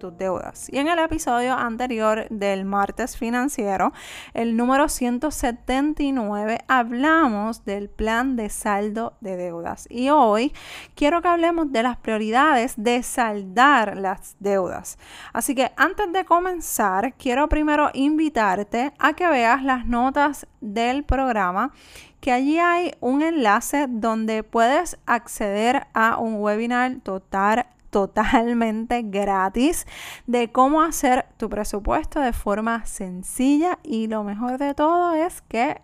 tus deudas. Y en el episodio anterior del martes financiero, el número 179, hablamos del plan de saldo de deudas. Y hoy quiero que hablemos de las prioridades de saldar las deudas. Así que antes de comenzar, quiero primero invitarte a que veas las notas del programa que allí hay un enlace donde puedes acceder a un webinar total totalmente gratis de cómo hacer tu presupuesto de forma sencilla y lo mejor de todo es que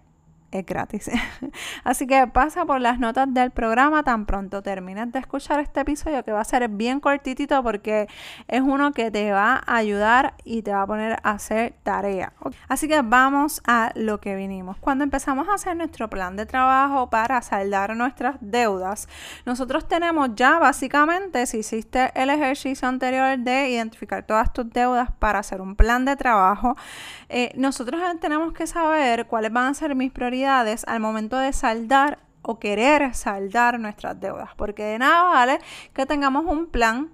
es gratis. Así que pasa por las notas del programa tan pronto termines de escuchar este episodio que va a ser bien cortitito porque es uno que te va a ayudar y te va a poner a hacer tarea. Así que vamos a lo que vinimos. Cuando empezamos a hacer nuestro plan de trabajo para saldar nuestras deudas, nosotros tenemos ya básicamente, si hiciste el ejercicio anterior de identificar todas tus deudas para hacer un plan de trabajo, eh, nosotros tenemos que saber cuáles van a ser mis prioridades al momento de saldar o querer saldar nuestras deudas, porque de nada vale que tengamos un plan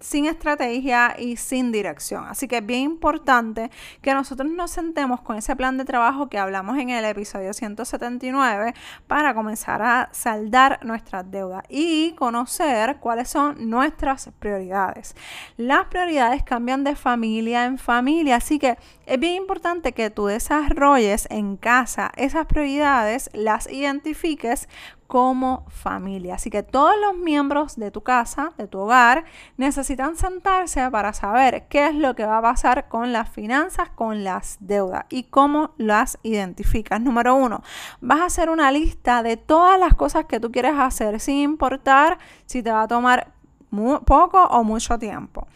sin estrategia y sin dirección. Así que es bien importante que nosotros nos sentemos con ese plan de trabajo que hablamos en el episodio 179 para comenzar a saldar nuestras deudas y conocer cuáles son nuestras prioridades. Las prioridades cambian de familia en familia, así que es bien importante que tú desarrolles en casa esas prioridades, las identifiques como familia. Así que todos los miembros de tu casa, de tu hogar, necesitan sentarse para saber qué es lo que va a pasar con las finanzas, con las deudas y cómo las identificas. Número uno, vas a hacer una lista de todas las cosas que tú quieres hacer sin importar si te va a tomar poco o mucho tiempo.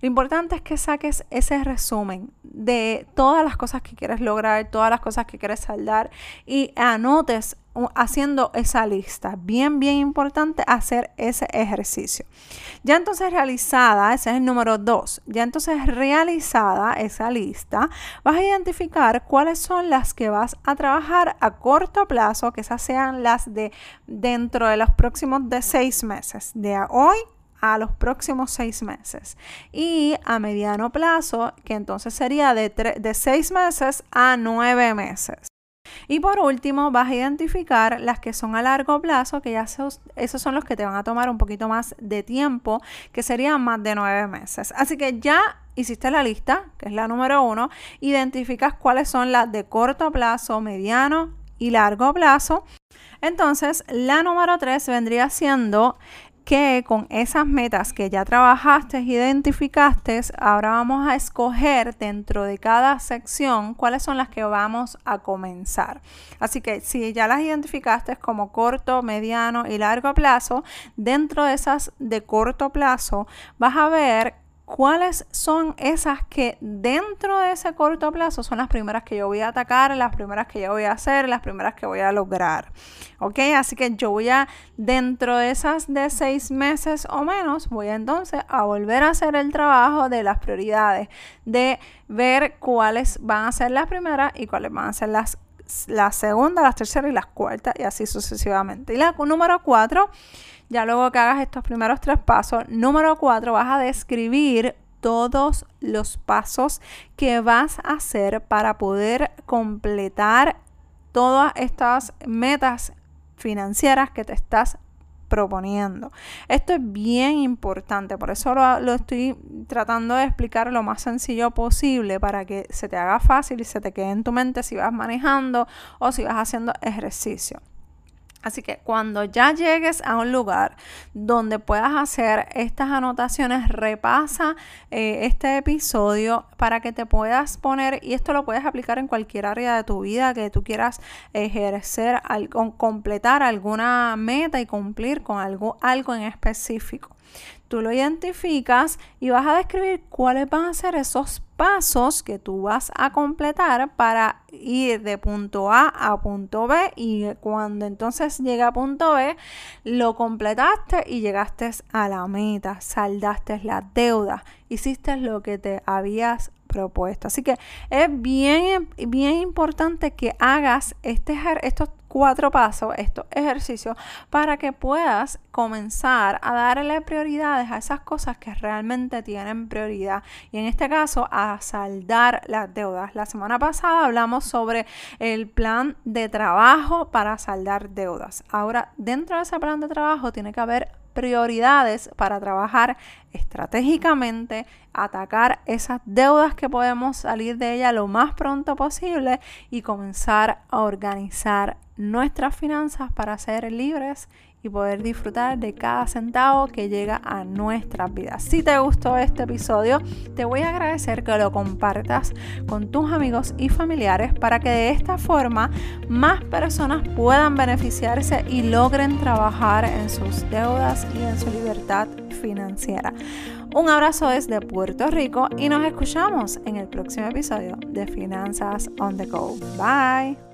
Lo importante es que saques ese resumen de todas las cosas que quieres lograr, todas las cosas que quieres saldar y anotes haciendo esa lista. Bien, bien importante hacer ese ejercicio. Ya entonces realizada, ese es el número dos, ya entonces realizada esa lista, vas a identificar cuáles son las que vas a trabajar a corto plazo, que esas sean las de dentro de los próximos de seis meses, de hoy a los próximos seis meses. Y a mediano plazo, que entonces sería de, de seis meses a nueve meses. Y por último, vas a identificar las que son a largo plazo, que ya esos son los que te van a tomar un poquito más de tiempo, que serían más de nueve meses. Así que ya hiciste la lista, que es la número uno, identificas cuáles son las de corto plazo, mediano y largo plazo. Entonces, la número tres vendría siendo que con esas metas que ya trabajaste, identificaste, ahora vamos a escoger dentro de cada sección cuáles son las que vamos a comenzar. Así que si ya las identificaste como corto, mediano y largo plazo, dentro de esas de corto plazo vas a ver cuáles son esas que dentro de ese corto plazo son las primeras que yo voy a atacar, las primeras que yo voy a hacer, las primeras que voy a lograr. ¿Ok? Así que yo voy a, dentro de esas de seis meses o menos, voy entonces a volver a hacer el trabajo de las prioridades, de ver cuáles van a ser las primeras y cuáles van a ser las la segunda, las terceras y las cuartas y así sucesivamente. Y la número cuatro ya luego que hagas estos primeros tres pasos, número cuatro, vas a describir todos los pasos que vas a hacer para poder completar todas estas metas financieras que te estás proponiendo. Esto es bien importante, por eso lo, estoy tratando de explicar lo más sencillo posible para que se te haga fácil y se te quede en tu mente si vas manejando o si vas haciendo ejercicio. Así que cuando ya llegues a un lugar donde puedas hacer estas anotaciones, repasa eh, este episodio para que te puedas poner, y esto lo puedes aplicar en cualquier área de tu vida que tú quieras ejercer, completar alguna meta y cumplir con algo, algo en específico. Tú lo identificas y vas a describir cuáles van a ser esos pasos que tú vas a completar para ir de punto A a punto B y cuando entonces llega a punto B lo completaste y llegaste a la meta, saldaste la deuda, hiciste lo que te habías propuesto. Así que es bien, bien importante que hagas este, estos cuatro pasos, estos ejercicios, para que puedas comenzar a darle a esas cosas que realmente tienen prioridad. Y en este caso, a saldar las deudas. La semana pasada hablamos sobre el plan de trabajo para saldar deudas. Ahora, dentro de ese plan de trabajo tiene que haber prioridades para trabajar estratégicamente, atacar esas deudas que podemos salir de ella lo más pronto posible y comenzar a organizar nuestras finanzas para ser libres y poder disfrutar de cada centavo que llega a nuestras vidas. Si te gustó este episodio, te voy a agradecer que lo compartas con tus amigos y familiares para que de esta forma más personas puedan beneficiarse y logren trabajar en sus deudas y en su libertad financiera. Un abrazo desde Puerto Rico y nos escuchamos en el próximo episodio de Finanzas on the Go. Bye.